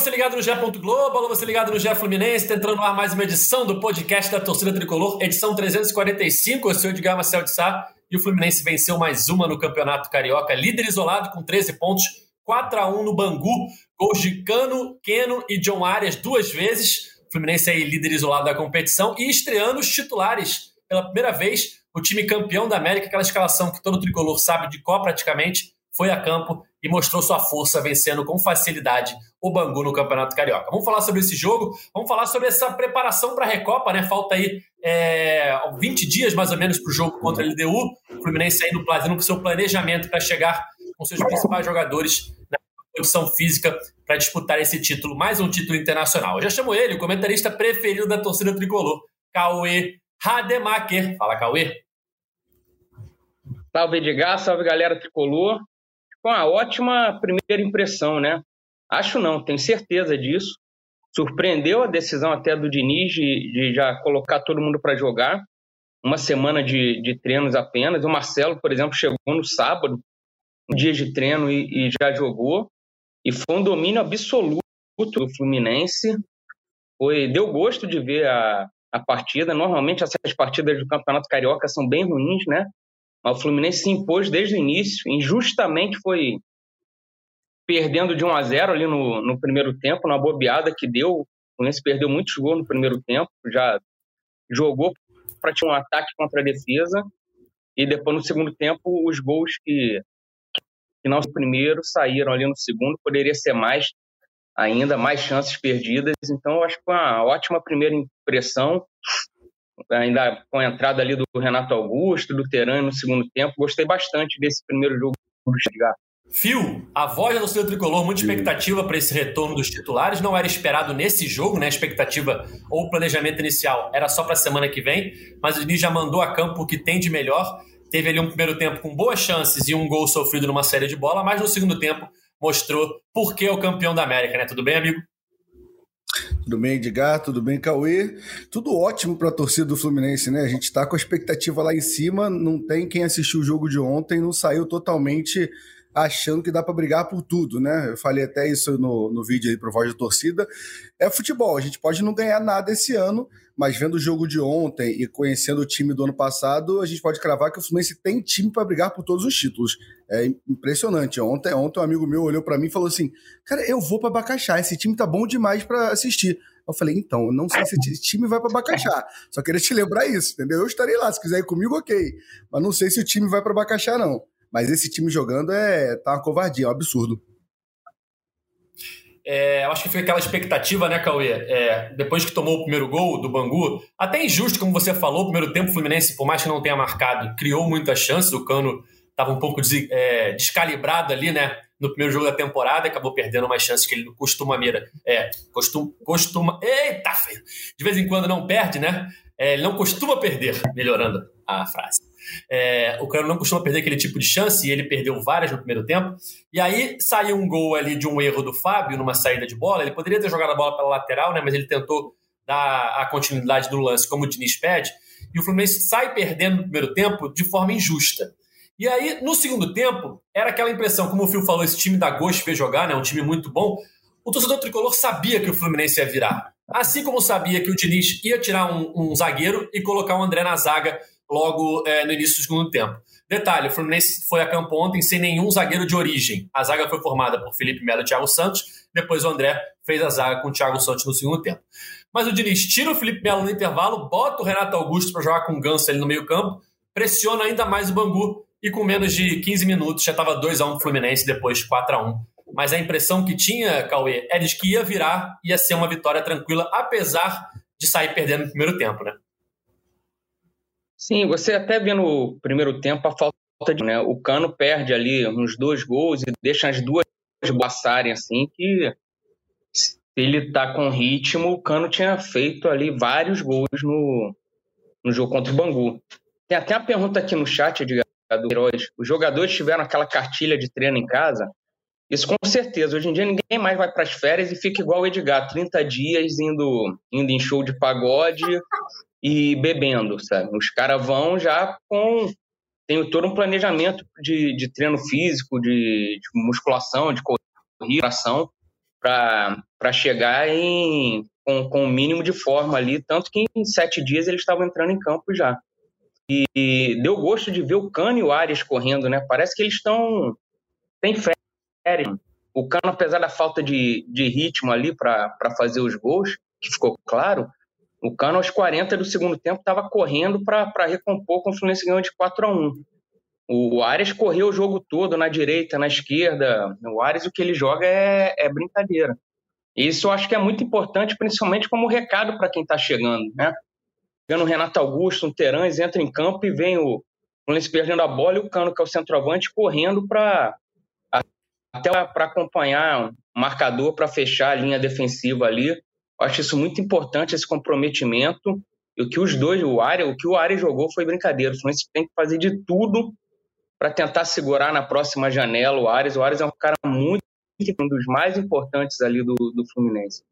você ligado no GE. Globo, alô, você ligado no GE Fluminense, tá entrando no ar mais uma edição do podcast da Torcida Tricolor, edição 345, eu sou Edgar Marcel de Sá, e o Fluminense venceu mais uma no Campeonato Carioca, líder isolado com 13 pontos, 4 a 1 no Bangu, gols de Cano, Keno e John Arias duas vezes, o Fluminense aí líder isolado da competição, e estreando os titulares pela primeira vez, o time campeão da América, aquela escalação que todo tricolor sabe de qual praticamente, foi a campo e mostrou sua força vencendo com facilidade o Bangu no Campeonato Carioca. Vamos falar sobre esse jogo, vamos falar sobre essa preparação para a Recopa, né? Falta aí é, 20 dias mais ou menos para o jogo contra a LDU. O Fluminense aí fazendo o seu planejamento para chegar com seus principais jogadores na condição física para disputar esse título, mais um título internacional. Eu já chamo ele, o comentarista preferido da torcida tricolor, Cauê Rademacher. Fala, Cauê. Salve, Edgar, salve galera tricolor com uma ótima primeira impressão, né? Acho não, tenho certeza disso. Surpreendeu a decisão até do Diniz de, de já colocar todo mundo para jogar. Uma semana de, de, treinos apenas. O Marcelo, por exemplo, chegou no sábado, um dia de treino e, e já jogou. E foi um domínio absoluto do Fluminense. Foi, deu gosto de ver a, a partida. Normalmente essas partidas do Campeonato Carioca são bem ruins, né? Mas o Fluminense se impôs desde o início, injustamente foi perdendo de 1 a 0 ali no, no primeiro tempo, na bobeada que deu. O Fluminense perdeu muitos gols no primeiro tempo, já jogou para ter um ataque contra a defesa, e depois no segundo tempo os gols que, que não primeiro saíram ali no segundo, poderia ser mais ainda, mais chances perdidas. Então, eu acho que foi uma ótima primeira impressão ainda com a entrada ali do Renato Augusto, do Teran no segundo tempo. Gostei bastante desse primeiro jogo do Chegar. Fio, a voz da torcida tricolor, muita expectativa para esse retorno dos titulares. Não era esperado nesse jogo, né? A expectativa ou o planejamento inicial era só para a semana que vem, mas o Diniz já mandou a campo o que tem de melhor. Teve ali um primeiro tempo com boas chances e um gol sofrido numa série de bola, mas no segundo tempo mostrou por que é o campeão da América, né? Tudo bem, amigo? Tudo bem, Edgar? Tudo bem, Cauê? Tudo ótimo para a torcida do Fluminense, né? A gente está com a expectativa lá em cima, não tem quem assistiu o jogo de ontem, não saiu totalmente achando que dá para brigar por tudo, né? Eu falei até isso no, no vídeo aí pro Voz da Torcida. É futebol, a gente pode não ganhar nada esse ano, mas vendo o jogo de ontem e conhecendo o time do ano passado, a gente pode cravar que o Fluminense tem time para brigar por todos os títulos. É impressionante. Ontem, ontem um amigo meu olhou para mim e falou assim: "Cara, eu vou para Bacaxá, esse time tá bom demais para assistir". Eu falei, então, eu não sei se esse time vai para Bacaxá. Só queria te lembrar isso, entendeu? Eu estarei lá, se quiser ir comigo, ok. Mas não sei se o time vai para Bacaxá, não. Mas esse time jogando é tá uma covardia, é um absurdo. É, eu acho que foi aquela expectativa, né, Cauê? É, depois que tomou o primeiro gol do Bangu, até injusto, como você falou, o primeiro tempo o Fluminense, por mais que não tenha marcado, criou muitas chances. O Cano estava um pouco des, é, descalibrado ali, né? No primeiro jogo da temporada, acabou perdendo mais chances que ele costuma mira. É, costuma, costuma. Eita, feio! De vez em quando não perde, né? É, ele não costuma perder, melhorando a frase. É, o Cano não costuma perder aquele tipo de chance e ele perdeu várias no primeiro tempo. E aí saiu um gol ali de um erro do Fábio numa saída de bola. Ele poderia ter jogado a bola pela lateral, né? Mas ele tentou dar a continuidade do lance como o Diniz pede. E o Fluminense sai perdendo no primeiro tempo de forma injusta. E aí, no segundo tempo, era aquela impressão, como o Fio falou, esse time da Gosto fez jogar, né? Um time muito bom. O torcedor tricolor sabia que o Fluminense ia virar. Assim como sabia que o Diniz ia tirar um, um zagueiro e colocar o André na zaga logo é, no início do segundo tempo. Detalhe, o Fluminense foi a campo ontem sem nenhum zagueiro de origem. A zaga foi formada por Felipe Melo e Thiago Santos, depois o André fez a zaga com o Thiago Santos no segundo tempo. Mas o Diniz tira o Felipe Melo no intervalo, bota o Renato Augusto para jogar com o Ganso ali no meio campo, pressiona ainda mais o Bangu e com menos de 15 minutos já estava 2 a 1 Fluminense, depois 4 a 1 Mas a impressão que tinha, Cauê, é de que ia virar, ia ser uma vitória tranquila, apesar de sair perdendo no primeiro tempo, né? Sim, você até vê no primeiro tempo a falta de. Né? O Cano perde ali uns dois gols e deixa as duas passarem assim, que se ele tá com ritmo, o Cano tinha feito ali vários gols no, no jogo contra o Bangu. Tem até uma pergunta aqui no chat de Heróis. Os jogadores tiveram aquela cartilha de treino em casa? Isso com certeza. Hoje em dia ninguém mais vai para as férias e fica igual o Edgar, 30 dias indo, indo em show de pagode e bebendo, sabe? Os caras vão já com. Tem todo um planejamento de, de treino físico, de, de musculação, de corrida, para chegar em, com, com o um mínimo de forma ali, tanto que em sete dias eles estavam entrando em campo já. E, e deu gosto de ver o Cano e o Arias correndo, né? Parece que eles estão. tem férias. O Cano, apesar da falta de, de ritmo ali para fazer os gols, que ficou claro, o Cano, aos 40 do segundo tempo, estava correndo para recompor com o Fluminense ganhou de 4 a 1 O Arias correu o jogo todo na direita, na esquerda. O Arias, o que ele joga é, é brincadeira. Isso eu acho que é muito importante, principalmente como recado para quem está chegando, né? Vendo o Renato Augusto, um Terãs, entra em campo e vem o Fluminense perdendo a bola e o Cano, que é o centroavante, correndo para até para acompanhar o marcador para fechar a linha defensiva ali. Eu acho isso muito importante, esse comprometimento. E o que os dois, o área, o que o área jogou foi brincadeira. O Fluminense tem que fazer de tudo para tentar segurar na próxima janela o Ares. O Ares é um cara muito um dos mais importantes ali do, do Fluminense.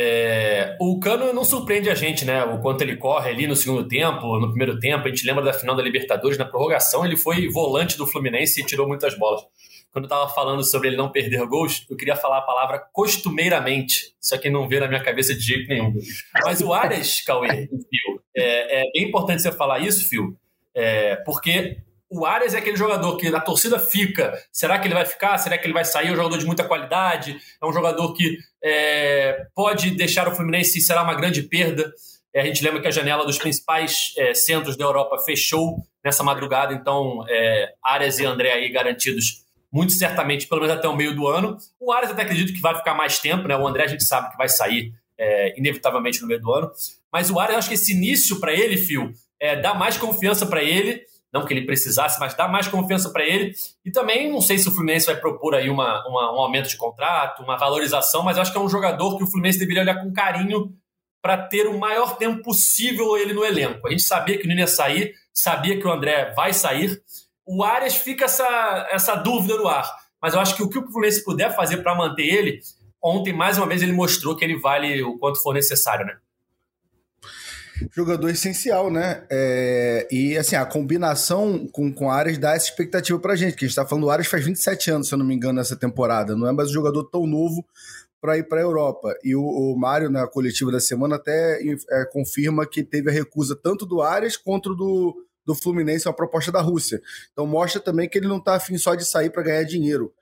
É, o Cano não surpreende a gente, né? O quanto ele corre ali no segundo tempo, no primeiro tempo. A gente lembra da final da Libertadores, na prorrogação, ele foi volante do Fluminense e tirou muitas bolas. Quando eu estava falando sobre ele não perder gols, eu queria falar a palavra costumeiramente, só que não veio na minha cabeça de jeito nenhum. Mas o Arias, Cauê, Phil, é, é bem importante você falar isso, Phil, é, porque o Arias é aquele jogador que a torcida fica. Será que ele vai ficar? Será que ele vai sair? É um jogador de muita qualidade. É um jogador que é, pode deixar o Fluminense será uma grande perda. É, a gente lembra que a janela dos principais é, centros da Europa fechou nessa madrugada, então é, Arias e André aí garantidos muito certamente, pelo menos até o meio do ano. O Arias até acredito que vai ficar mais tempo, né? O André a gente sabe que vai sair é, inevitavelmente no meio do ano. Mas o Arias, acho que esse início para ele, Fio, é, dá mais confiança para ele não que ele precisasse, mas dá mais confiança para ele. E também não sei se o Fluminense vai propor aí uma, uma, um aumento de contrato, uma valorização, mas acho que é um jogador que o Fluminense deveria olhar com carinho para ter o maior tempo possível ele no elenco. A gente sabia que o Nino ia sair, sabia que o André vai sair. O Arias fica essa, essa dúvida no ar. Mas eu acho que o que o Fluminense puder fazer para manter ele, ontem mais uma vez ele mostrou que ele vale o quanto for necessário, né? Jogador essencial, né? É, e assim, a combinação com, com Ares dá essa expectativa pra gente, que a gente tá falando do Ares faz 27 anos, se eu não me engano, nessa temporada. Não é mais um jogador tão novo para ir para a Europa. E o, o Mário, na coletiva da semana, até é, confirma que teve a recusa tanto do Ares quanto do, do Fluminense, uma proposta da Rússia. Então mostra também que ele não tá afim só de sair para ganhar dinheiro.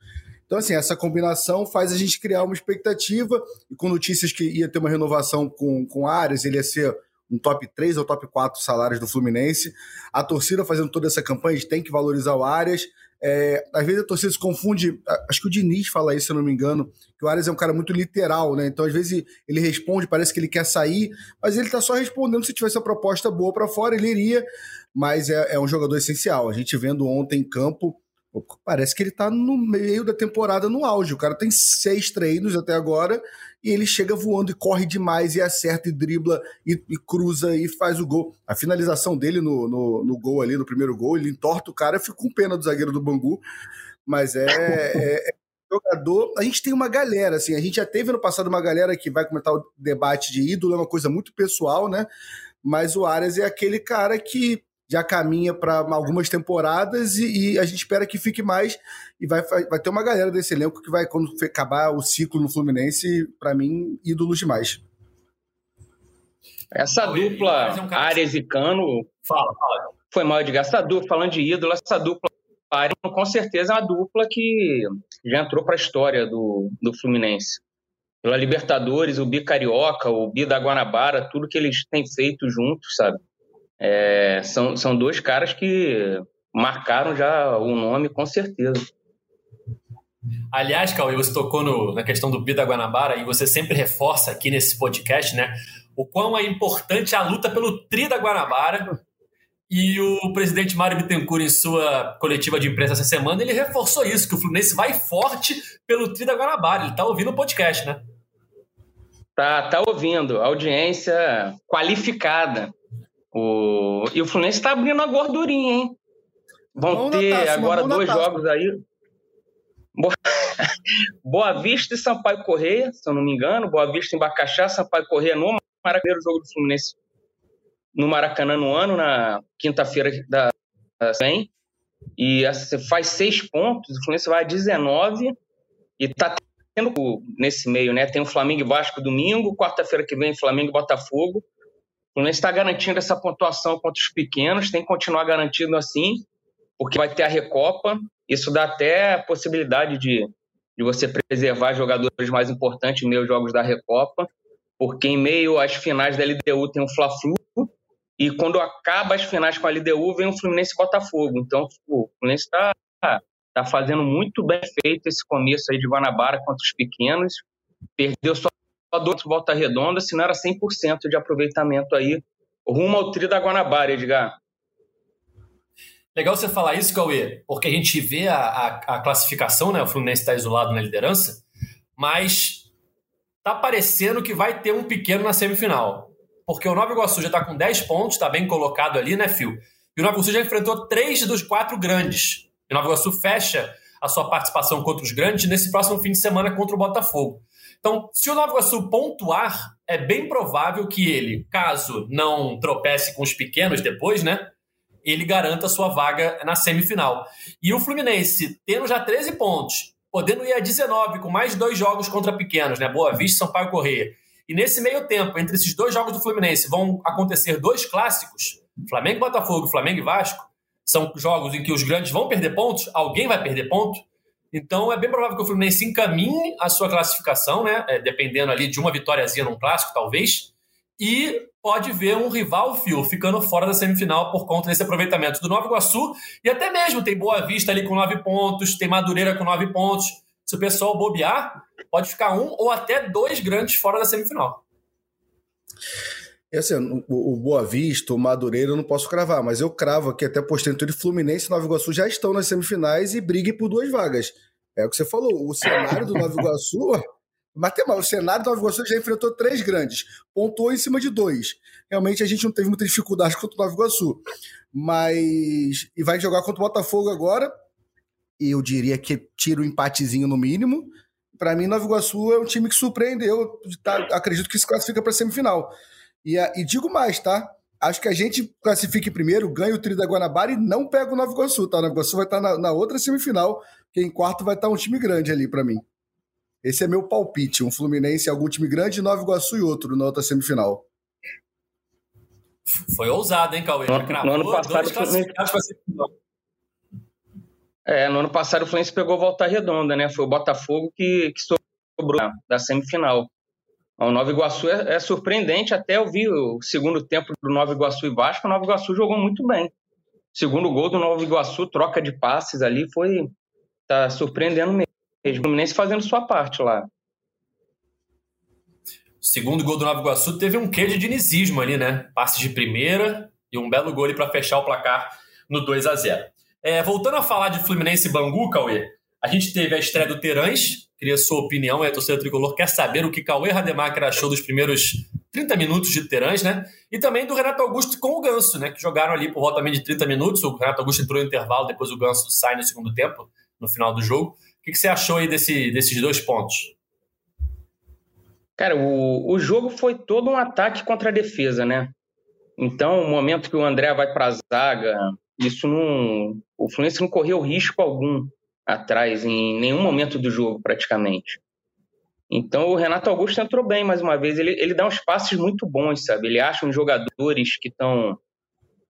Então, assim, essa combinação faz a gente criar uma expectativa, e com notícias que ia ter uma renovação com, com Ares, ele ia ser um top 3 ou top 4 salários do Fluminense. A torcida fazendo toda essa campanha, a gente tem que valorizar o Arias. É, às vezes a torcida se confunde, acho que o Diniz fala isso, se eu não me engano, que o Arias é um cara muito literal, né? Então, às vezes, ele responde, parece que ele quer sair, mas ele tá só respondendo se tivesse uma proposta boa para fora, ele iria, mas é, é um jogador essencial. A gente vendo ontem em campo, Parece que ele tá no meio da temporada no auge. O cara tem seis treinos até agora e ele chega voando e corre demais e acerta e dribla e, e cruza e faz o gol. A finalização dele no, no, no, gol ali, no primeiro gol, ele entorta o cara. Eu fico com pena do zagueiro do Bangu, mas é, é, é jogador. A gente tem uma galera, assim, a gente já teve no passado uma galera que vai comentar o debate de ídolo, é uma coisa muito pessoal, né? Mas o Arias é aquele cara que já caminha para algumas temporadas e, e, a gente espera que fique mais. E vai, vai ter uma galera desse elenco que vai, quando acabar o ciclo no Fluminense, para mim, ídolos demais. Essa dupla, um Ares e Cano. Fala, fala. Foi mal de gastar dupla, falando de ídolo, essa dupla, com certeza, é uma dupla que já entrou para a história do, do Fluminense. Pela Libertadores, o Bi Carioca, o Bi da Guanabara, tudo que eles têm feito juntos, sabe? É, são, são dois caras que marcaram já o nome, com certeza. Aliás, Cauê, você tocou no, na questão do Bida Guanabara e você sempre reforça aqui nesse podcast, né? O quão é importante a luta pelo Tri da Guanabara. E o presidente Mário Bittencourt, em sua coletiva de imprensa essa semana, ele reforçou isso, que o Fluminense vai forte pelo Tri da Guanabara. Ele tá ouvindo o podcast, né? Tá, tá ouvindo. Audiência qualificada. O... E o Fluminense está abrindo a gordurinha, hein? Vão ter taça, agora dois jogos aí. Boa Vista e Sampaio Correia, se eu não me engano. Boa Vista em Bacaxá, Sampaio Correia no Maracanã, jogo do Fluminense no Maracanã no ano, na quinta-feira da 100. E você faz seis pontos, o Fluminense vai a 19 e tá nesse meio, né? Tem o Flamengo e Vasco domingo, quarta-feira que vem Flamengo e Botafogo. Fluminense está garantindo essa pontuação contra os pequenos, tem que continuar garantindo assim, porque vai ter a Recopa. Isso dá até a possibilidade de, de você preservar jogadores mais importantes aos jogos da Recopa, porque em meio às finais da LDU tem o Fla-Flu, e quando acaba as finais com a LDU, vem o Fluminense e Botafogo. Então, o Fluminense está tá fazendo muito bem feito esse começo aí de Guanabara contra os pequenos. Perdeu só dois volta redonda, se não era 100% de aproveitamento aí, rumo ao tri da Guanabara, Edgar. Legal você falar isso, Cauê, porque a gente vê a, a, a classificação, né? O Fluminense está isolado na liderança, mas tá parecendo que vai ter um pequeno na semifinal porque o Nova Iguaçu já está com 10 pontos, está bem colocado ali, né, Fio? E o Nova Iguaçu já enfrentou três dos quatro grandes. E o Nova Iguaçu fecha a sua participação contra os grandes nesse próximo fim de semana contra o Botafogo. Então, se o Nova Iguaçu pontuar, é bem provável que ele, caso não tropece com os pequenos depois, né? Ele garanta sua vaga na semifinal. E o Fluminense, tendo já 13 pontos, podendo ir a 19 com mais dois jogos contra pequenos, né? Boa Vista, Sampaio Correia e nesse meio tempo, entre esses dois jogos do Fluminense, vão acontecer dois clássicos: Flamengo e Botafogo, Flamengo e Vasco. São jogos em que os grandes vão perder pontos, alguém vai perder ponto. Então é bem provável que o Fluminense encaminhe a sua classificação, né? É, dependendo ali de uma vitóriazinha num clássico, talvez. E pode ver um rival fio ficando fora da semifinal por conta desse aproveitamento do Nova Iguaçu. E até mesmo tem Boa Vista ali com nove pontos, tem Madureira com nove pontos. Se o pessoal bobear, pode ficar um ou até dois grandes fora da semifinal. E assim, o, Boa Vista, o Madureira, eu não posso cravar, mas eu cravo aqui até postendo de Fluminense e Nova Iguaçu já estão nas semifinais e briguem por duas vagas. É o que você falou, o cenário do Nova Iguaçu. Matemática, o cenário do Nova Iguaçu já enfrentou três grandes, pontuou em cima de dois. Realmente a gente não teve muita dificuldade contra o Nova Iguaçu. Mas. E vai jogar contra o Botafogo agora. E eu diria que tira o um empatezinho no mínimo para mim, Nova Iguaçu é um time que surpreendeu. Tá, acredito que se classifica para semifinal. E, e digo mais, tá? Acho que a gente classifique primeiro, ganha o Tri da Guanabara e não pega o Nova Iguaçu, tá? O Nova Iguaçu vai estar tá na, na, outra semifinal, que em quarto vai estar tá um time grande ali para mim. Esse é meu palpite: um Fluminense, algum time grande, Nova Iguaçu e outro na outra semifinal. Foi ousado, hein, Cauê? No, no ano passado, é, no ano passado o Fluminense pegou volta redonda, né? Foi o Botafogo que, que sobrou da semifinal. O Nova Iguaçu é, é, surpreendente, até eu vi o segundo tempo do Nova Iguaçu e Vasco, o Nova Iguaçu jogou muito bem. Segundo gol do Nova Iguaçu, troca de passes ali, foi tá surpreendendo mesmo. O Fluminense fazendo sua parte lá. Segundo gol do Nova Iguaçu teve um quê de dinizismo ali, né? Passe de primeira e um belo gol para fechar o placar no 2 a 0 é, voltando a falar de Fluminense e Bangu, Cauê, a gente teve a estreia do Terãs, queria sua opinião, a torcida tricolor quer saber o que Cauê Rademacher achou dos primeiros 30 minutos de Terãs, né? E também do Renato Augusto com o Ganso, né? Que jogaram ali por volta de 30 minutos. O Renato Augusto entrou no intervalo, depois o Ganso sai no segundo tempo, no final do jogo. O que, que você achou aí desse, desses dois pontos? Cara, o, o jogo foi todo um ataque contra a defesa, né? Então, o momento que o André vai para a zaga, isso não. O Fluminense não correu risco algum atrás, em nenhum momento do jogo, praticamente. Então o Renato Augusto entrou bem mais uma vez. Ele, ele dá uns passes muito bons, sabe? Ele acha uns jogadores que estão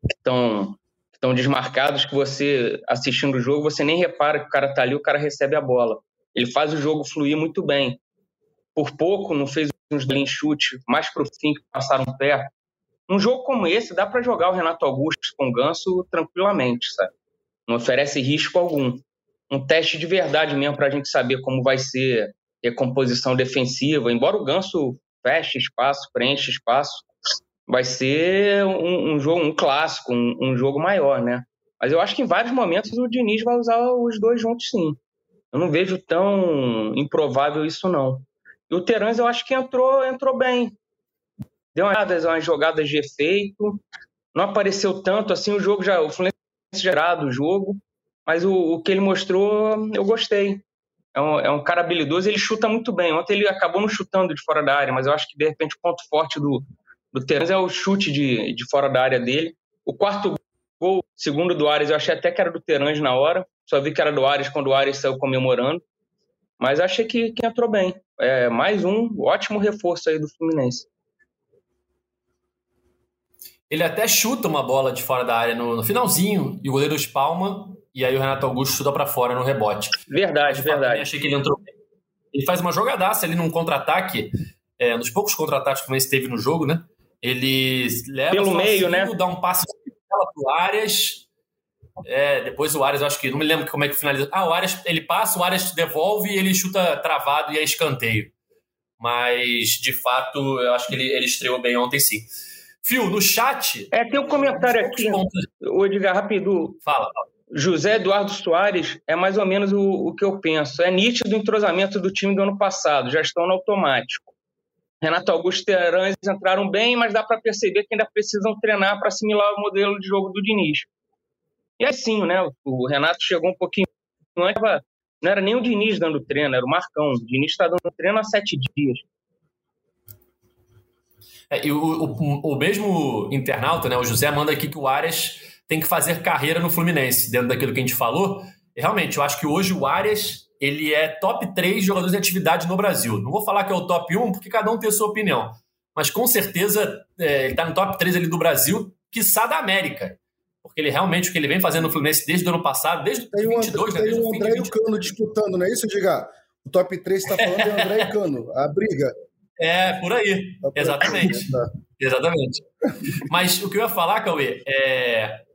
que estão estão desmarcados que você assistindo o jogo você nem repara que o cara tá ali, o cara recebe a bola. Ele faz o jogo fluir muito bem. Por pouco não fez uns bem chute mais pro fim que passaram perto. Um jogo como esse, dá para jogar o Renato Augusto com o Ganso tranquilamente, sabe? Não oferece risco algum. Um teste de verdade mesmo para a gente saber como vai ser a composição defensiva. Embora o Ganso feche espaço, preenche espaço, vai ser um, um jogo, um clássico, um, um, jogo maior, né? Mas eu acho que em vários momentos o Diniz vai usar os dois juntos, sim. Eu não vejo tão improvável isso, não. E o Terãs eu acho que entrou, entrou bem deu umas, umas jogadas de efeito, não apareceu tanto assim, o jogo já, o Fluminense gerado o jogo, mas o, o que ele mostrou, eu gostei. É um, é um, cara habilidoso, ele chuta muito bem. Ontem ele acabou não chutando de fora da área, mas eu acho que de repente o ponto forte do, do Terence é o chute de, de fora da área dele. O quarto gol, segundo do Ares, eu achei até que era do Terence na hora, só vi que era do Ares quando o Ares saiu comemorando. Mas achei que, que entrou bem. É, mais um ótimo reforço aí do Fluminense. Ele até chuta uma bola de fora da área no, no finalzinho e o goleiro espalma e aí o Renato Augusto chuta para fora no rebote. Verdade, verdade. achei que ele entrou bem. Ele faz uma jogadaça ali num contra-ataque, é, nos poucos contra-ataques que o Fluminense teve no jogo, né? Ele leva pelo meio, né? Dá um passe pro Arias. É, depois o Arias, acho que não me lembro como é que finaliza. Ah, o Arias, ele passa, o Arias devolve e ele chuta travado e é escanteio. Mas, de fato, eu acho que ele, ele estreou bem ontem sim. Fio, no chat. É, tem um comentário aqui. O Edgar, rápido. Fala, José Eduardo Soares é mais ou menos o, o que eu penso. É nítido o entrosamento do time do ano passado, já estão no automático. Renato Augusto e Arantes entraram bem, mas dá para perceber que ainda precisam treinar para assimilar o modelo de jogo do Diniz. E é assim, né? O Renato chegou um pouquinho não era nem o Diniz dando treino, era o Marcão. O Diniz está dando treino há sete dias. É, e o, o, o, mesmo internauta, né, o José, manda aqui que o Arias tem que fazer carreira no Fluminense, dentro daquilo que a gente falou. Realmente, eu acho que hoje o Arias ele é top 3 jogadores de atividade no Brasil. Não vou falar que é o top 1, porque cada um tem a sua opinião. Mas com certeza é, ele está no top 3 ali do Brasil, quiçá da América. Porque ele realmente, o que ele vem fazendo no Fluminense desde o ano passado, desde tem 22, né? Tem o André e o Cano disputando, não é isso, Diga? O top 3 está falando é André e Cano. A briga. É, por aí. Exatamente. Tá. Exatamente. Mas o que eu ia falar, Cauê, é.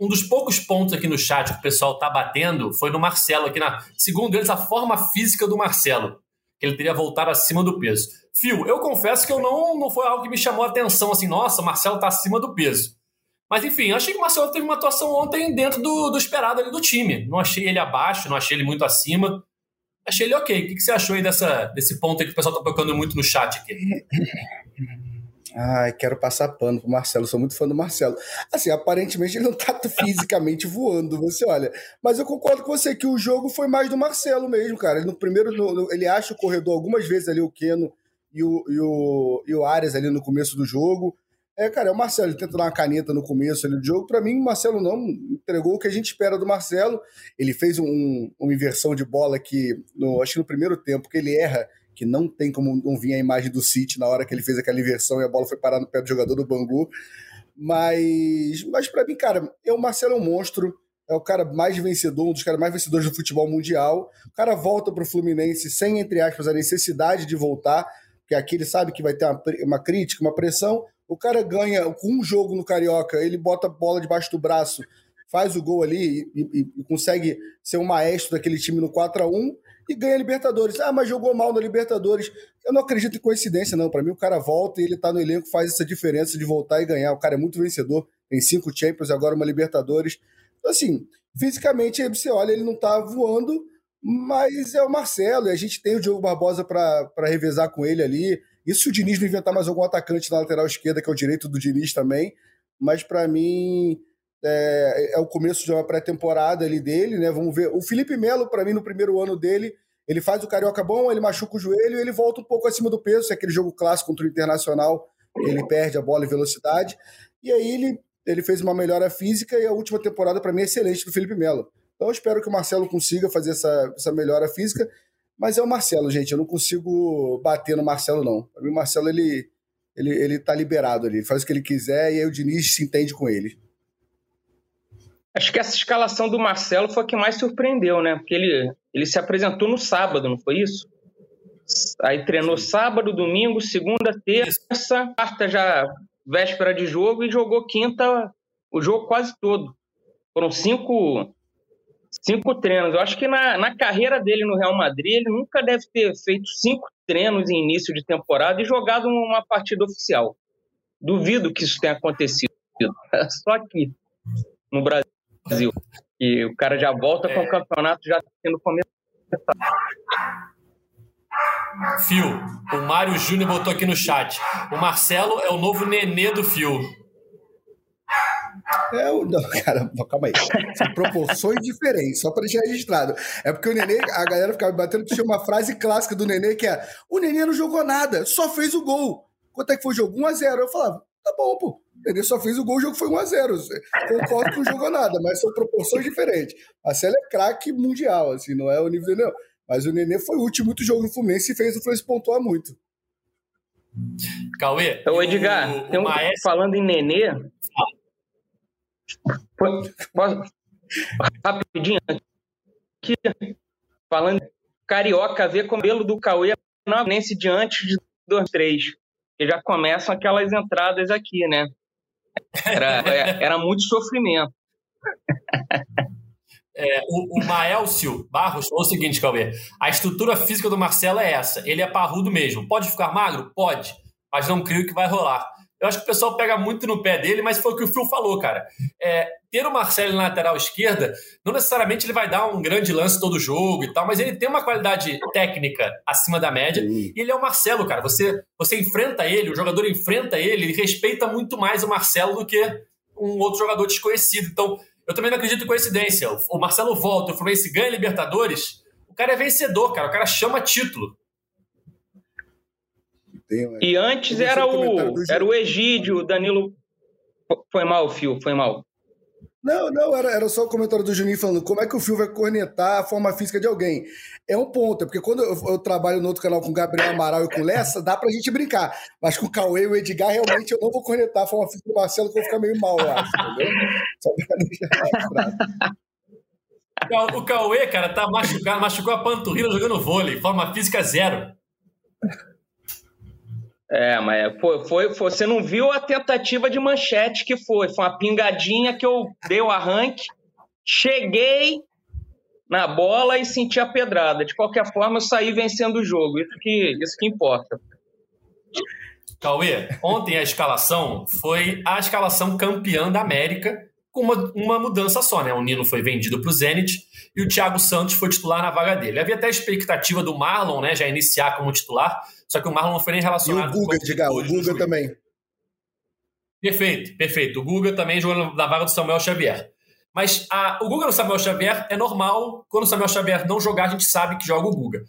Um dos poucos pontos aqui no chat que o pessoal tá batendo foi no Marcelo, aqui na. Segundo eles, a forma física do Marcelo. Que ele teria voltado acima do peso. Fio, eu confesso que eu não, não foi algo que me chamou a atenção, assim, nossa, o Marcelo tá acima do peso. Mas enfim, achei que o Marcelo teve uma atuação ontem dentro do, do esperado ali do time. Não achei ele abaixo, não achei ele muito acima achei ele ok. O que, você achou aí dessa, desse ponto aí que o pessoal tá tocando muito no chat aqui? Ai, quero passar pano pro Marcelo, sou muito fã do Marcelo. Assim, aparentemente ele não tá fisicamente voando, você olha. Mas eu concordo com você que o jogo foi mais do Marcelo mesmo, cara. Ele no primeiro, no, ele acha o corredor algumas vezes ali, o Keno e o, e o, e o Arias ali no começo do jogo. É, cara, é o Marcelo, ele tenta dar uma caneta no começo ali do jogo. Para mim, o Marcelo não entregou o que a gente espera do Marcelo. Ele fez um, uma inversão de bola que, no, acho que no primeiro tempo, que ele erra, que não tem como não vir a imagem do City na hora que ele fez aquela inversão e a bola foi parar no pé do jogador do Bangu. Mas, mas para mim, cara, é o Marcelo é um monstro. É o cara mais vencedor, um dos caras mais vencedores do futebol mundial. O cara volta pro Fluminense sem, entre aspas, a necessidade de voltar, porque aqui ele sabe que vai ter uma, uma crítica, uma pressão o cara ganha com um jogo no Carioca, ele bota a bola debaixo do braço, faz o gol ali e, e, e consegue ser um maestro daquele time no 4 a 1 e ganha a Libertadores. Ah, mas jogou mal na Libertadores. Eu não acredito em coincidência, não. Para mim, o cara volta e ele tá no elenco, faz essa diferença de voltar e ganhar. O cara é muito vencedor, tem cinco Champions, agora uma Libertadores. Então, assim, fisicamente, você olha, ele não tá voando, mas é o Marcelo, e a gente tem o Diogo Barbosa para revezar com ele ali. Isso se o Diniz não inventar mais algum atacante na lateral esquerda, que é o direito do Diniz também. Mas para mim é, é, o começo de uma pré-temporada ali dele, né? Vamos ver. O Felipe Melo, para mim, no primeiro ano dele, ele faz o carioca bom, ele machuca o joelho e ele volta um pouco acima do peso. É aquele jogo clássico contra o Internacional, ele perde a bola e velocidade. E aí ele, ele fez uma melhora física e a última temporada, para mim, é excelente do Felipe Melo. Então eu espero que o Marcelo consiga fazer essa, essa melhora física. Mas é o Marcelo, gente. Eu não consigo bater no Marcelo, não. Para mim, o Marcelo, ele, ele, ele tá liberado ali. Faz o que ele quiser e aí o Diniz se entende com ele. Acho que essa escalação do Marcelo foi a que mais surpreendeu, né? Porque ele, ele se apresentou no sábado, não foi isso? Aí treinou Sim. sábado, domingo, segunda, terça, quarta já véspera de jogo e jogou quinta o jogo quase todo. Foram cinco Cinco treinos. Eu acho que na, na carreira dele no Real Madrid, ele nunca deve ter feito cinco treinos em início de temporada e jogado uma partida oficial. Duvido que isso tenha acontecido. Só aqui, no Brasil. E o cara já volta é... com o é. campeonato já sendo começado. Fio, o Mário Júnior botou aqui no chat. O Marcelo é o novo nenê do Fio. É, não, cara, calma aí. São proporções diferentes, só para deixar registrado. É porque o Nenê, a galera ficava batendo, tinha uma frase clássica do Nenê que é: o Nenê não jogou nada, só fez o gol. Quanto é que foi o jogo? 1x0. Eu falava, tá bom, pô. O Nenê só fez o gol, o jogo foi 1x0. Concordo que não jogou nada, mas são proporções diferentes. A Célia é craque mundial, assim, não é o nível dele, não. Mas o Nenê foi útil muito jogo no Fluminense e fez o Fluminense pontuar muito. Cauê. Ô, Edgar, o, tem um, Maestro... falando em Nenê. Posso, rapidinho, aqui, falando carioca, ver como o cabelo do Cauê nesse diante de dois, três. Que já começam aquelas entradas aqui, né? Era, é, era muito sofrimento. É, o, o Maelcio Barros falou o seguinte, Cauê. A estrutura física do Marcelo é essa. Ele é parrudo mesmo. Pode ficar magro? Pode. Mas não creio que vai rolar. Eu acho que o pessoal pega muito no pé dele, mas foi o que o Phil falou, cara. É, ter o Marcelo na lateral esquerda, não necessariamente ele vai dar um grande lance todo jogo e tal, mas ele tem uma qualidade técnica acima da média. E ele é o Marcelo, cara. Você, você enfrenta ele, o jogador enfrenta ele, ele respeita muito mais o Marcelo do que um outro jogador desconhecido. Então, eu também não acredito em coincidência. O Marcelo volta, o Fluminense ganha Libertadores, o cara é vencedor, cara. O cara chama título. Tem, e antes era o, era o Egídio, o Danilo. Foi mal, Fio, foi mal. Não, não, era, era só o comentário do Juninho falando como é que o Fio vai cornetar a forma física de alguém. É um ponto, é porque quando eu, eu, trabalho no outro canal com o Gabriel Amaral e com o Lessa, dá pra gente brincar. Mas com o Cauê e o Edgar, realmente eu não vou cornetar a forma física do Marcelo, que eu vou ficar meio mal, eu acho, entendeu? Só pra deixar O Cauê, cara, tá machucado, machucou a panturrilha jogando vôlei, forma física zero. É, mas foi, foi, foi, você não viu a tentativa de manchete que foi. Foi uma pingadinha que eu dei o arranque, cheguei na bola e senti a pedrada. De qualquer forma, eu saí vencendo o jogo. Isso que, isso que importa. Cauê, ontem a escalação foi a escalação campeã da América, com uma, uma mudança só, né? O Nino foi vendido para o Zenit e o Thiago Santos foi titular na vaga dele. Havia até a expectativa do Marlon, né, já iniciar como titular, só que o Marlon não foi nem relacionado. E o Guga, diga, o Guga também. Perfeito, perfeito. O Guga também jogou na vaga do Samuel Xavier. Mas a, o Guga no Samuel Xavier é normal. Quando o Samuel Xavier não jogar, a gente sabe que joga o Guga.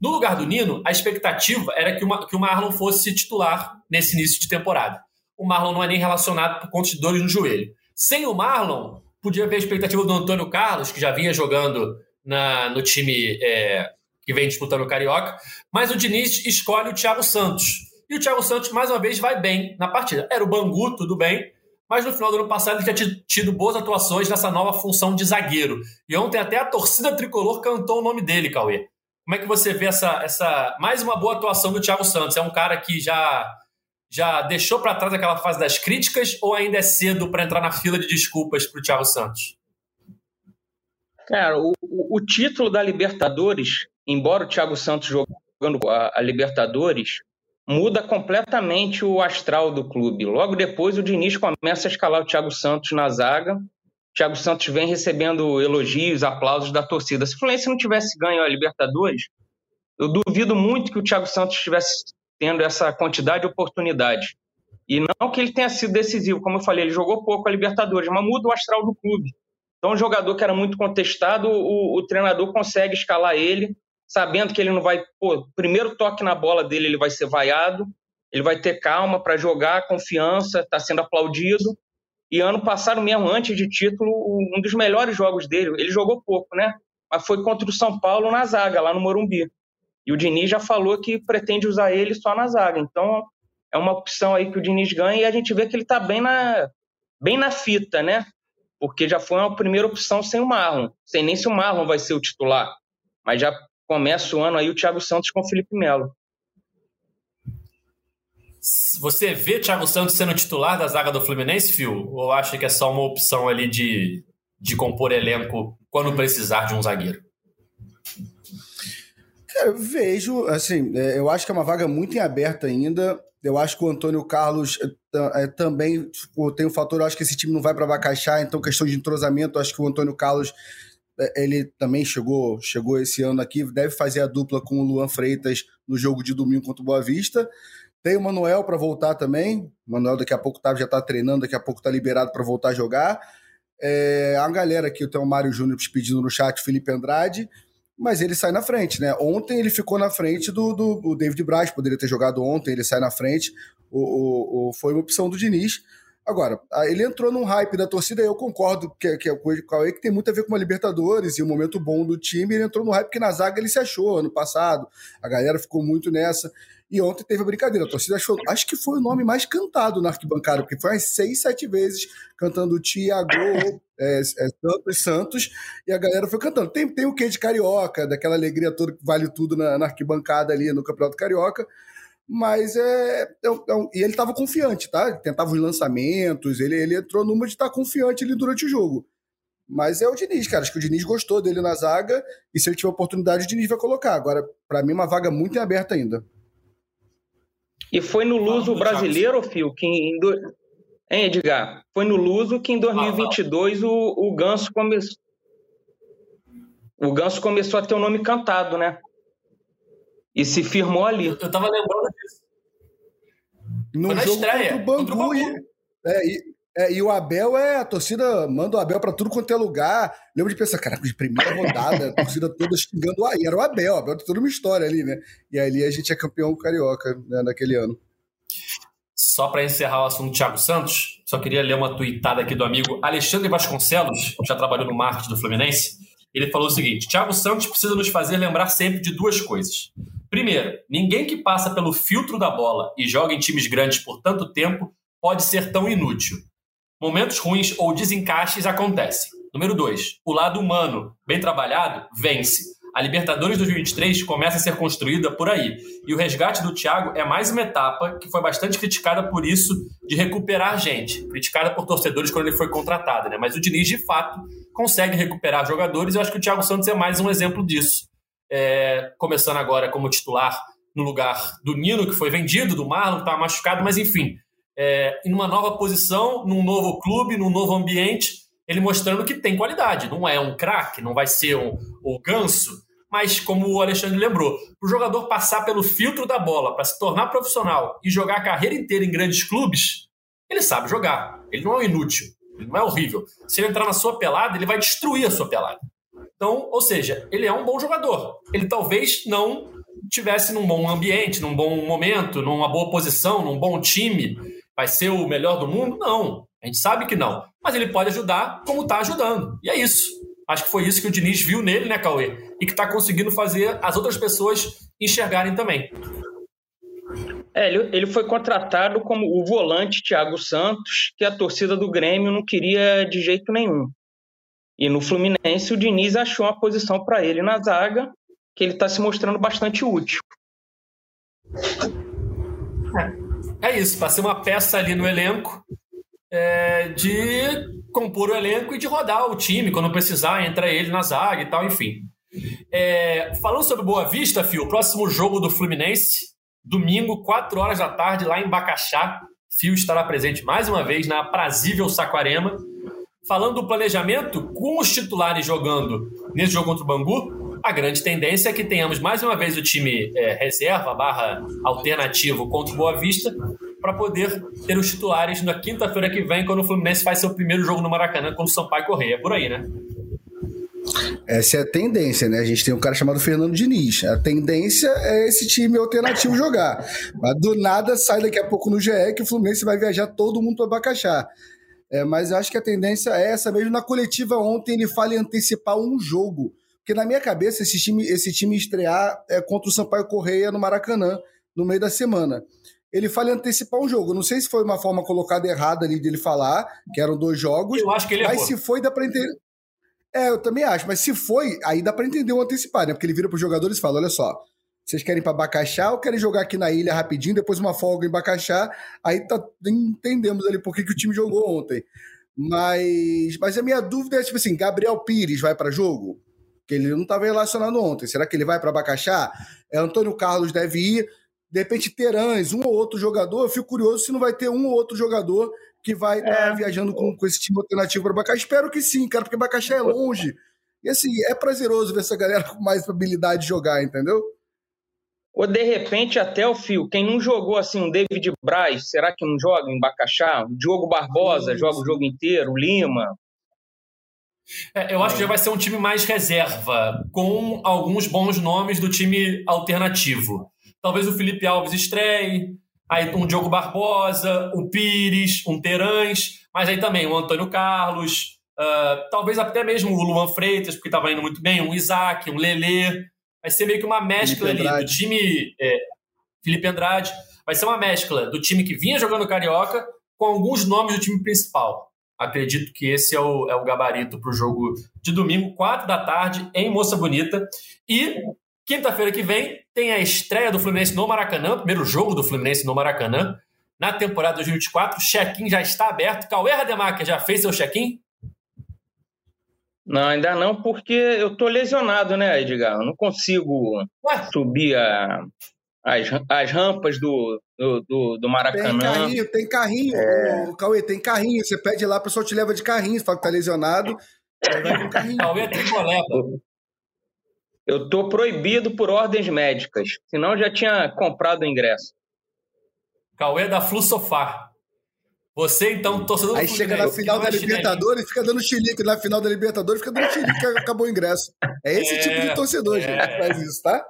No lugar do Nino, a expectativa era que, uma, que o Marlon fosse titular nesse início de temporada. O Marlon não é nem relacionado por conta de dores no joelho. Sem o Marlon, podia haver a expectativa do Antônio Carlos, que já vinha jogando na, no time é, que vem disputando o Carioca, mas o Diniz escolhe o Thiago Santos. E o Thiago Santos, mais uma vez, vai bem na partida. Era o Bangu, tudo bem, mas no final do ano passado ele tinha tido boas atuações nessa nova função de zagueiro. E ontem até a torcida tricolor cantou o nome dele, Cauê. Como é que você vê essa, essa mais uma boa atuação do Thiago Santos? É um cara que já já deixou para trás aquela fase das críticas ou ainda é cedo para entrar na fila de desculpas para o Thiago Santos? Cara, o, o, título da Libertadores, embora o Thiago Santos jogando a, a Libertadores, muda completamente o astral do clube. Logo depois, o Diniz começa a escalar o Thiago Santos na zaga. O Thiago Santos vem recebendo elogios, aplausos da torcida. Se o Fluminense não tivesse ganho a Libertadores, eu duvido muito que o Thiago Santos estivesse tendo essa quantidade de oportunidade. E não que ele tenha sido decisivo, como eu falei, ele jogou pouco a Libertadores, mas muda o astral do clube. Então, um jogador que era muito contestado, o, o treinador consegue escalar ele, sabendo que ele não vai. Pô, primeiro toque na bola dele, ele vai ser vaiado, ele vai ter calma para jogar, confiança, está sendo aplaudido. E ano passado mesmo, antes de título, um dos melhores jogos dele, ele jogou pouco, né? Mas foi contra o São Paulo na zaga, lá no Morumbi. E o Diniz já falou que pretende usar ele só na zaga. Então, é uma opção aí que o Diniz ganha e a gente vê que ele está bem na, bem na fita, né? Porque já foi uma primeira opção sem o Marlon. Sem nem se o Marlon vai ser o titular. Mas já começa o ano aí o Thiago Santos com o Felipe Melo. Você vê Thiago Santos sendo titular da zaga do Fluminense, Fio? Ou acha que é só uma opção ali de, de compor elenco quando precisar de um zagueiro? Cara, eu vejo, assim, é, eu acho que é uma vaga muito em aberto ainda. Eu acho que o Antônio Carlos é, também tipo, tem um fator, eu acho que esse time não vai para abacaxar, então questão de entrosamento, acho que o Antônio Carlos é, ele também chegou, chegou esse ano aqui, deve fazer a dupla com o Luan Freitas no jogo de domingo contra o Boa Vista. Tem o Manuel para voltar também. O Manuel daqui a pouco tá, já está treinando, daqui a pouco está liberado para voltar a jogar. É, a galera aqui, tem o Mário Júnior pedindo no chat, Felipe Andrade mas ele sai na frente, né? Ontem ele ficou na frente do, do, do David Braz, poderia ter jogado ontem, ele sai na frente, o, o, o, foi uma opção do Diniz. Agora, ele entrou num hype da torcida, eu concordo que, que, que, que tem muito a ver com a Libertadores e o momento bom do time. Ele entrou no hype que na zaga ele se achou ano passado. A galera ficou muito nessa. E ontem teve a brincadeira. A torcida achou, acho que foi o nome mais cantado na arquibancada, porque foi umas seis, sete vezes cantando Tiago, é, é, Santos, Santos, e a galera foi cantando. Tem, tem o quê de carioca, daquela alegria toda que vale tudo na, na arquibancada ali no Campeonato Carioca. Mas é. é, é e ele estava confiante, tá? Ele tentava os lançamentos, ele, ele entrou numa de estar tá confiante ali durante o jogo. Mas é o Diniz, cara. Acho que o Diniz gostou dele na zaga e se ele tiver oportunidade, o Diniz vai colocar. Agora, para mim, uma vaga muito em aberta ainda. E foi no Luso brasileiro, Fio, que em. Do... Hein, Edgar? Foi no Luso que em 2022 o, o Ganso começou. O Ganso começou a ter o um nome cantado, né? E se firmou ali. Eu, eu tava lembrando. No foi na jogo estreia, contra o Bangu. Contra o Bangu. E, é, e, é, e o Abel é. A torcida manda o Abel para tudo quanto é lugar. Lembro de pensar, caraca, de primeira rodada, a torcida toda xingando. E era o Abel. O Abel tem toda uma história ali, né? E ali a gente é campeão carioca né, naquele ano. Só para encerrar o assunto do Thiago Santos, só queria ler uma tuitada aqui do amigo Alexandre Vasconcelos, que já trabalhou no marketing do Fluminense. Ele falou o seguinte: Thiago Santos precisa nos fazer lembrar sempre de duas coisas. Primeiro, ninguém que passa pelo filtro da bola e joga em times grandes por tanto tempo pode ser tão inútil. Momentos ruins ou desencaixes acontecem. Número 2. O lado humano, bem trabalhado, vence. A Libertadores 2023 começa a ser construída por aí. E o resgate do Thiago é mais uma etapa que foi bastante criticada por isso de recuperar gente. Criticada por torcedores quando ele foi contratado, né? Mas o Diniz, de fato, consegue recuperar jogadores e eu acho que o Thiago Santos é mais um exemplo disso. É, começando agora como titular no lugar do Nino, que foi vendido, do Marlon, que estava machucado, mas enfim, é, em uma nova posição, num novo clube, num novo ambiente, ele mostrando que tem qualidade. Não é um craque, não vai ser um, o ganso, mas como o Alexandre lembrou, o jogador passar pelo filtro da bola para se tornar profissional e jogar a carreira inteira em grandes clubes, ele sabe jogar. Ele não é inútil, ele não é horrível. Se ele entrar na sua pelada, ele vai destruir a sua pelada. Então, ou seja, ele é um bom jogador. Ele talvez não tivesse num bom ambiente, num bom momento, numa boa posição, num bom time vai ser o melhor do mundo? Não. A gente sabe que não. Mas ele pode ajudar como está ajudando. E é isso. Acho que foi isso que o Diniz viu nele, né, Cauê? E que está conseguindo fazer as outras pessoas enxergarem também. É, ele, ele foi contratado como o volante Thiago Santos, que a torcida do Grêmio não queria de jeito nenhum. E no Fluminense, o Diniz achou uma posição para ele na zaga, que ele está se mostrando bastante útil. É. É isso, para ser uma peça ali no elenco, é, de compor o elenco e de rodar o time quando precisar, entra ele na zaga e tal, enfim. É, falando sobre Boa Vista, Fio, próximo jogo do Fluminense, domingo, 4 horas da tarde, lá em Bacaxá. Fio estará presente mais uma vez na aprazível Saquarema. Falando do planejamento, com os titulares jogando nesse jogo contra o Bangu, a grande tendência é que tenhamos mais uma vez o time é, reserva barra alternativo contra o Boa Vista para poder ter os titulares na quinta-feira que vem, quando o Fluminense faz seu primeiro jogo no Maracanã contra o Sampaio Correia. É por aí, né? Essa é a tendência, né? A gente tem um cara chamado Fernando Diniz. A tendência é esse time alternativo jogar. Mas do nada sai daqui a pouco no GE que o Fluminense vai viajar todo mundo para Bacaxá. É, mas eu acho que a tendência é essa mesmo. Na coletiva ontem ele fala em antecipar um jogo. Porque na minha cabeça, esse time, esse time estrear é contra o Sampaio Correia no Maracanã, no meio da semana. Ele fala em antecipar um jogo. Não sei se foi uma forma colocada errada ali dele falar, que eram dois jogos. Eu acho que ele Mas errou. se foi, dá pra entender. É, eu também acho. Mas se foi, aí dá pra entender o antecipar, né? Porque ele vira pros jogadores e fala: olha só, vocês querem ir para Bacaxá ou querem jogar aqui na ilha rapidinho, depois uma folga em Bacaxá? Aí tá, entendemos ali por que, que o time jogou ontem. Mas, mas a minha dúvida é tipo assim: Gabriel Pires vai para jogo? que ele não estava relacionado ontem. Será que ele vai para Abacaxá? É, Antônio Carlos deve ir. De repente, Terãs, um ou outro jogador. Eu fico curioso se não vai ter um ou outro jogador que vai estar tá é. viajando com, com esse time alternativo para Abacaxá. Espero que sim, cara, porque Abacaxá é longe. E assim, é prazeroso ver essa galera com mais habilidade de jogar, entendeu? Ou de repente até o fio, quem não jogou assim, um David Braz, será que não joga em Bacaxá? O Diogo Barbosa sim, joga o jogo inteiro, o Lima. É, eu acho que já vai ser um time mais reserva, com alguns bons nomes do time alternativo. Talvez o Felipe Alves estreie, Aí um Diogo Barbosa, o Pires, um Terãs, mas aí também o Antônio Carlos, uh, talvez até mesmo o Luan Freitas, porque estava indo muito bem, um Isaac, um Lelê. Vai ser meio que uma mescla ali do time. É, Felipe Andrade. Vai ser uma mescla do time que vinha jogando Carioca com alguns nomes do time principal. Acredito que esse é o, é o gabarito para o jogo de domingo, 4 da tarde, em Moça Bonita. E quinta-feira que vem tem a estreia do Fluminense no Maracanã, primeiro jogo do Fluminense no Maracanã, na temporada 2024. O check-in já está aberto. Cauê Rademacher já fez seu check-in? Não, ainda não, porque eu tô lesionado, né, Edgar? Eu não consigo Ué? subir a, as, as rampas do, do, do, do Maracanã. Tem carrinho, tem carrinho, é... o Cauê, tem carrinho. Você pede lá, a pessoa te leva de carrinho, você fala que tá lesionado. Cauê é Eu tô proibido por ordens médicas, senão eu já tinha comprado o ingresso. Cauê é da Flu Sofá. Você, então, torcedor Aí chega na final da Libertadores e fica dando chilique. Na final da Libertadores fica dando chilique, acabou o ingresso. É esse é, tipo de torcedor, é... gente, que faz isso, tá?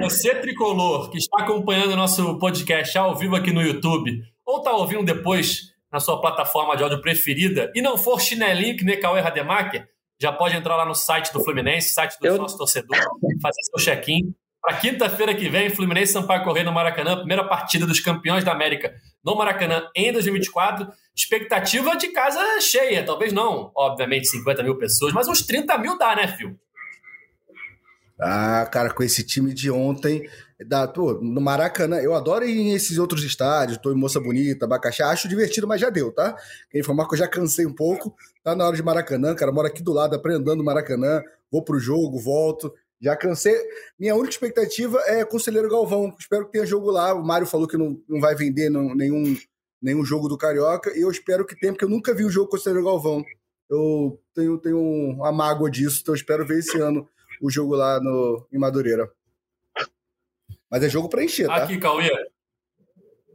Você, tricolor, que está acompanhando o nosso podcast ao vivo aqui no YouTube, ou está ouvindo depois na sua plataforma de áudio preferida, e não for chinelinho que nem Cauê Rademacher, já pode entrar lá no site do Fluminense, site do Eu... nosso torcedor, fazer seu check-in. Para quinta-feira que vem, Fluminense Sampaio Correia no Maracanã, primeira partida dos campeões da América no Maracanã em 2024. Expectativa de casa cheia, talvez não, obviamente, 50 mil pessoas, mas uns 30 mil dá, né, Fio? Ah, cara, com esse time de ontem, da, pô, no Maracanã, eu adoro ir em esses outros estádios, tô em Moça Bonita, Abacaxi, acho divertido, mas já deu, tá? Quem informar que eu já cansei um pouco, tá na hora de Maracanã, cara, moro aqui do lado, aprendendo Maracanã, vou pro jogo, volto, já cansei. Minha única expectativa é Conselheiro Galvão, espero que tenha jogo lá, o Mário falou que não, não vai vender não, nenhum, nenhum jogo do Carioca, e eu espero que tenha, porque eu nunca vi o jogo Conselheiro Galvão. Eu tenho, tenho uma mágoa disso, então eu espero ver esse ano o jogo lá no, em Madureira. Mas é jogo para encher, tá? Aqui, Cauê.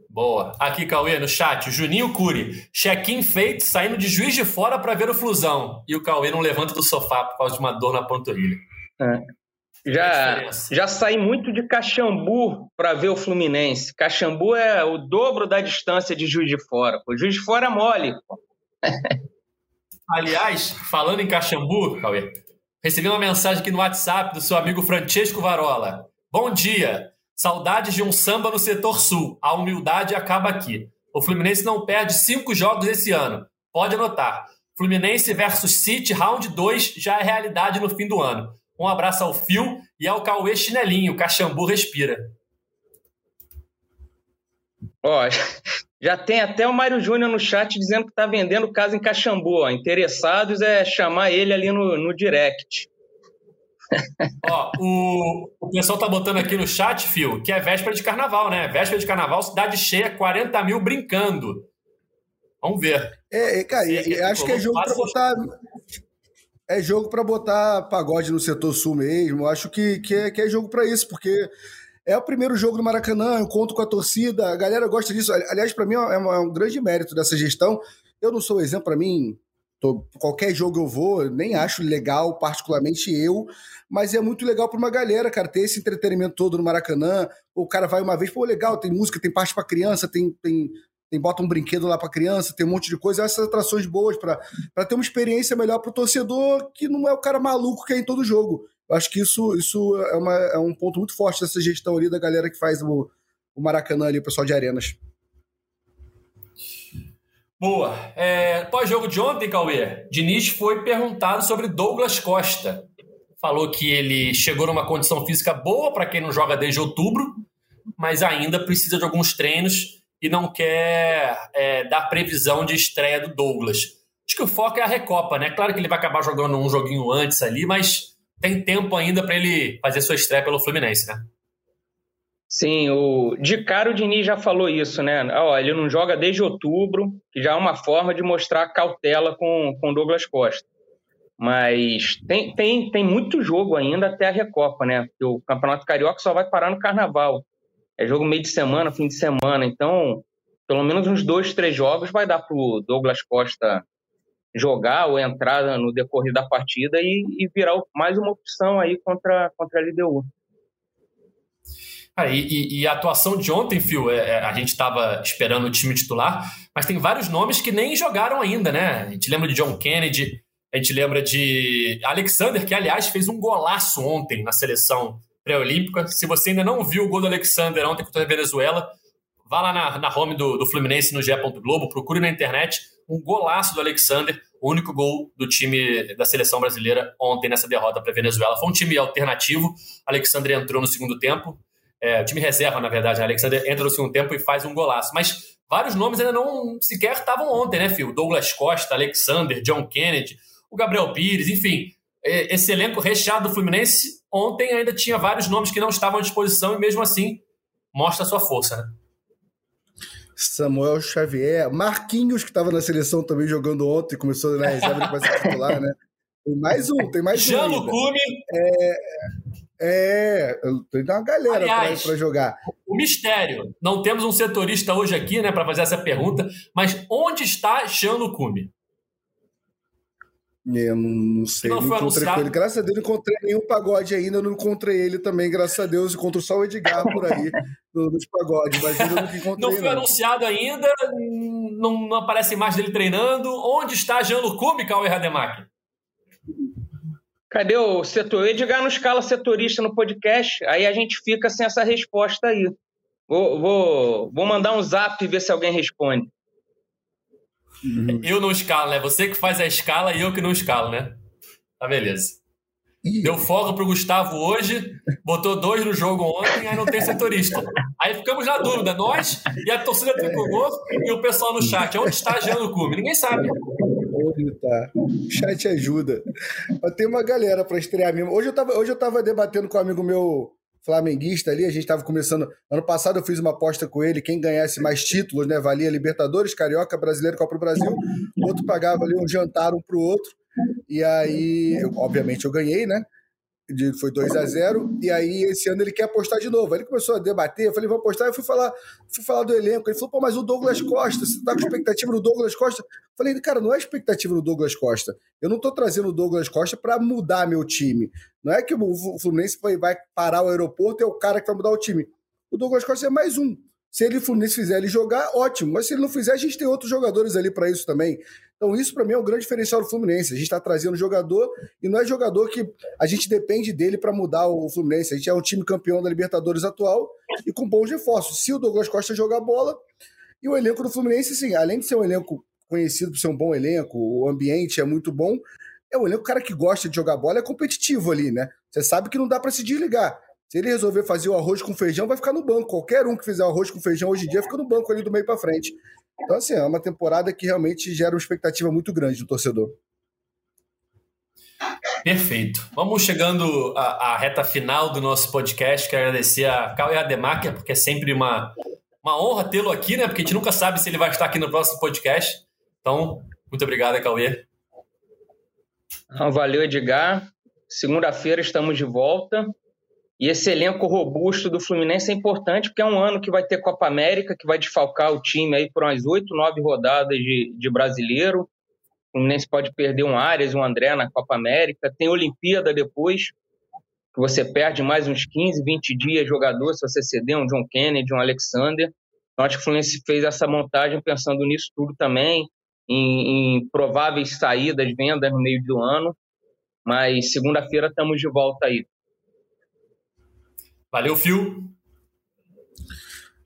Boa. Aqui, Cauê, no chat, Juninho Cury. Check-in feito, saindo de juiz de fora para ver o Flusão. E o Cauê não levanta do sofá por causa de uma dor na panturrilha. É. Já, já saí muito de Caxambu para ver o Fluminense. Caxambu é o dobro da distância de Juiz de Fora. O Juiz de Fora é mole. Aliás, falando em Caxambu, Cauê, Recebi uma mensagem aqui no WhatsApp do seu amigo Francesco Varola. Bom dia. Saudades de um samba no setor sul. A humildade acaba aqui. O Fluminense não perde cinco jogos esse ano. Pode anotar. Fluminense versus City, round 2, já é realidade no fim do ano. Um abraço ao Fio e ao Cauê Chinelinho. Caxambu respira. Ó, já tem até o Mário Júnior no chat dizendo que está vendendo casa em Caxambu. Ó. Interessados é chamar ele ali no, no direct. Ó, o, o pessoal tá botando aqui no chat, Fio, que é véspera de carnaval, né? Véspera de carnaval, cidade cheia, 40 mil brincando. Vamos ver. É, é cara, é, acho que é jogo para botar. É jogo para botar pagode no setor sul mesmo. Acho que, que, é, que é jogo para isso, porque é o primeiro jogo do Maracanã, eu conto com a torcida, a galera gosta disso. Aliás, para mim é, é um grande mérito dessa gestão. Eu não sou exemplo, para mim, tô, qualquer jogo eu vou, nem acho legal, particularmente eu, mas é muito legal para uma galera, cara, ter esse entretenimento todo no Maracanã. O cara vai uma vez, pô, legal, tem música, tem parte para criança, tem, tem, tem bota um brinquedo lá para criança, tem um monte de coisa, essas atrações boas para ter uma experiência melhor para o torcedor que não é o cara maluco que é em todo jogo. Eu acho que isso, isso é, uma, é um ponto muito forte dessa gestão ali da galera que faz o, o Maracanã ali, o pessoal de Arenas. Boa. É, Pós-jogo de ontem, Cauê, Diniz foi perguntado sobre Douglas Costa. Falou que ele chegou numa condição física boa para quem não joga desde outubro, mas ainda precisa de alguns treinos e não quer é, dar previsão de estreia do Douglas. Acho que o foco é a Recopa, né? Claro que ele vai acabar jogando um joguinho antes ali, mas tem tempo ainda para ele fazer sua estreia pelo Fluminense, né? Sim, o de cara o Diniz já falou isso, né? Ó, ele não joga desde outubro, que já é uma forma de mostrar cautela com com Douglas Costa. Mas tem, tem, tem muito jogo ainda até a Recopa, né? Porque o Campeonato Carioca só vai parar no Carnaval. É jogo meio de semana, fim de semana. Então, pelo menos uns dois, três jogos vai dar pro Douglas Costa jogar ou entrar no decorrer da partida e, e virar mais uma opção aí contra, contra a LDU. Ah, e, e, a atuação de ontem, Phil, é, é, a gente estava esperando o time titular, mas tem vários nomes que nem jogaram ainda, né? A gente lembra de John Kennedy, a gente lembra de Alexander, que aliás fez um golaço ontem na seleção pré-olímpica. Se você ainda não viu o gol do Alexander ontem contra a Venezuela, vá lá na, na home do, do Fluminense no GE. Globo, procure na internet um golaço do Alexander, o único gol do time da seleção brasileira ontem nessa derrota para a Venezuela. Foi um time alternativo. Alexander entrou no segundo tempo. É, o time reserva, na verdade. Né? Alexander entra no segundo tempo e faz um golaço. Mas vários nomes ainda não sequer estavam ontem, né, Phil? Douglas Costa, Alexander, John Kennedy o Gabriel Pires, enfim, esse elenco recheado do Fluminense ontem ainda tinha vários nomes que não estavam à disposição e mesmo assim mostra a sua força, né? Samuel Xavier, Marquinhos, que estava na seleção também jogando ontem, começou na reserva de ser titular, né? Tem mais um, tem mais Jean um. Cume. É, é, tem uma galera para jogar. O mistério, não temos um setorista hoje aqui, né, para fazer essa pergunta, mas onde está Jean Cume? Eu não, não sei, não, não encontrei com ele. Graças a Deus, não encontrei nenhum pagode ainda, não encontrei ele também, graças a Deus. Encontro só o Edgar por aí nos pagodes, mas eu não encontrei. Não foi não. anunciado ainda, não, não aparece mais dele treinando. Onde está Jean Lucume, Cauê Rademacher? Cadê o setor? O Edgar não escala setorista no podcast, aí a gente fica sem essa resposta aí. Vou, vou, vou mandar um zap e ver se alguém responde. Uhum. Eu não escalo, né? Você que faz a escala e eu que não escalo, né? Tá beleza. Deu folga pro Gustavo hoje, botou dois no jogo ontem, aí não tem setorista. Aí ficamos na dúvida, nós e a torcida tricolor e o pessoal no chat. Onde está Jean Cume? Ninguém sabe. Onde tá? O chat ajuda. Mas tem uma galera para estrear mesmo. Hoje eu, tava, hoje eu tava debatendo com um amigo meu flamenguista ali, a gente estava começando. Ano passado eu fiz uma aposta com ele, quem ganhasse mais títulos, né? Valia Libertadores, Carioca, Brasileiro, Copa do Brasil. O outro pagava ali um jantar um pro outro. E aí, eu, obviamente, eu ganhei, né? De, foi 2 a 0 e aí esse ano ele quer apostar de novo. Aí ele começou a debater, eu falei, vamos apostar, eu fui falar, fui falar do elenco. Ele falou, pô, mas o Douglas Costa, você tá com expectativa no Douglas Costa? Eu falei, cara, não é expectativa no Douglas Costa. Eu não tô trazendo o Douglas Costa para mudar meu time. Não é que o Fluminense vai, parar o aeroporto é o cara que vai mudar o time. O Douglas Costa é mais um. Se ele fizer ele jogar, ótimo. Mas se ele não fizer, a gente tem outros jogadores ali para isso também. Então, isso para mim é um grande diferencial do Fluminense. A gente está trazendo jogador e não é jogador que a gente depende dele para mudar o Fluminense. A gente é um time campeão da Libertadores atual e com bons reforços. Se o Douglas Costa jogar bola, e o elenco do Fluminense, sim, além de ser um elenco conhecido por ser um bom elenco, o ambiente é muito bom. É um elenco, cara que gosta de jogar bola, é competitivo ali, né? Você sabe que não dá para se desligar. Se ele resolver fazer o arroz com feijão, vai ficar no banco. Qualquer um que fizer arroz com feijão hoje em dia fica no banco ali do meio para frente. Então, assim, é uma temporada que realmente gera uma expectativa muito grande do torcedor. Perfeito. Vamos chegando à, à reta final do nosso podcast. Quero agradecer a Cauê Ademacher, porque é sempre uma, uma honra tê-lo aqui, né? Porque a gente nunca sabe se ele vai estar aqui no próximo podcast. Então, muito obrigado, Cauê. Valeu, Edgar. Segunda-feira estamos de volta. E esse elenco robusto do Fluminense é importante porque é um ano que vai ter Copa América, que vai desfalcar o time aí por umas oito, nove rodadas de, de brasileiro. O Fluminense pode perder um Arias, um André na Copa América. Tem Olimpíada depois, que você perde mais uns 15, 20 dias jogador se você ceder um John Kennedy, um Alexander. Então, acho que o Fluminense fez essa montagem pensando nisso tudo também, em, em prováveis saídas, vendas no meio do ano. Mas segunda-feira estamos de volta aí. Valeu, Phil.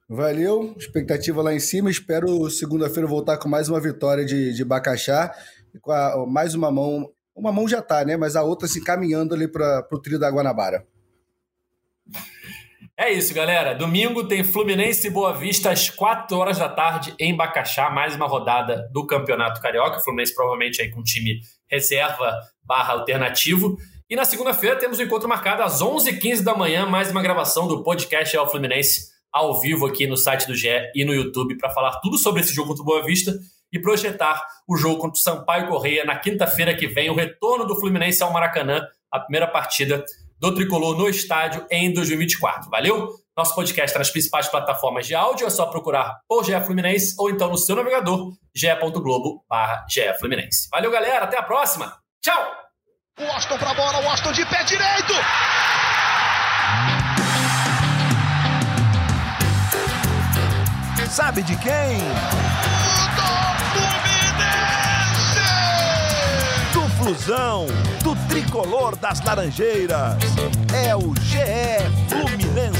Valeu, expectativa lá em cima. Espero segunda-feira voltar com mais uma vitória de, de Bacaxá. Com a, mais uma mão. Uma mão já tá, né? Mas a outra se encaminhando ali para o trio da Guanabara. É isso, galera. Domingo tem Fluminense e Boa Vista às 4 horas da tarde em Bacaxá. Mais uma rodada do Campeonato Carioca. Fluminense provavelmente aí com time reserva barra alternativo. E na segunda-feira temos um encontro marcado às 11h15 da manhã, mais uma gravação do podcast ao Fluminense ao vivo aqui no site do GE e no YouTube para falar tudo sobre esse jogo contra o Boa Vista e projetar o jogo contra o Sampaio Correia na quinta-feira que vem, o retorno do Fluminense ao Maracanã, a primeira partida do Tricolor no estádio em 2024. Valeu? Nosso podcast está nas principais plataformas de áudio, é só procurar por GE Fluminense ou então no seu navegador ge.globo barra Fluminense. Valeu, galera, até a próxima. Tchau! Washington pra bola, Washington de pé direito! Sabe de quem? Do Fluminense! Do Flusão, do tricolor das Laranjeiras. É o GE Fluminense.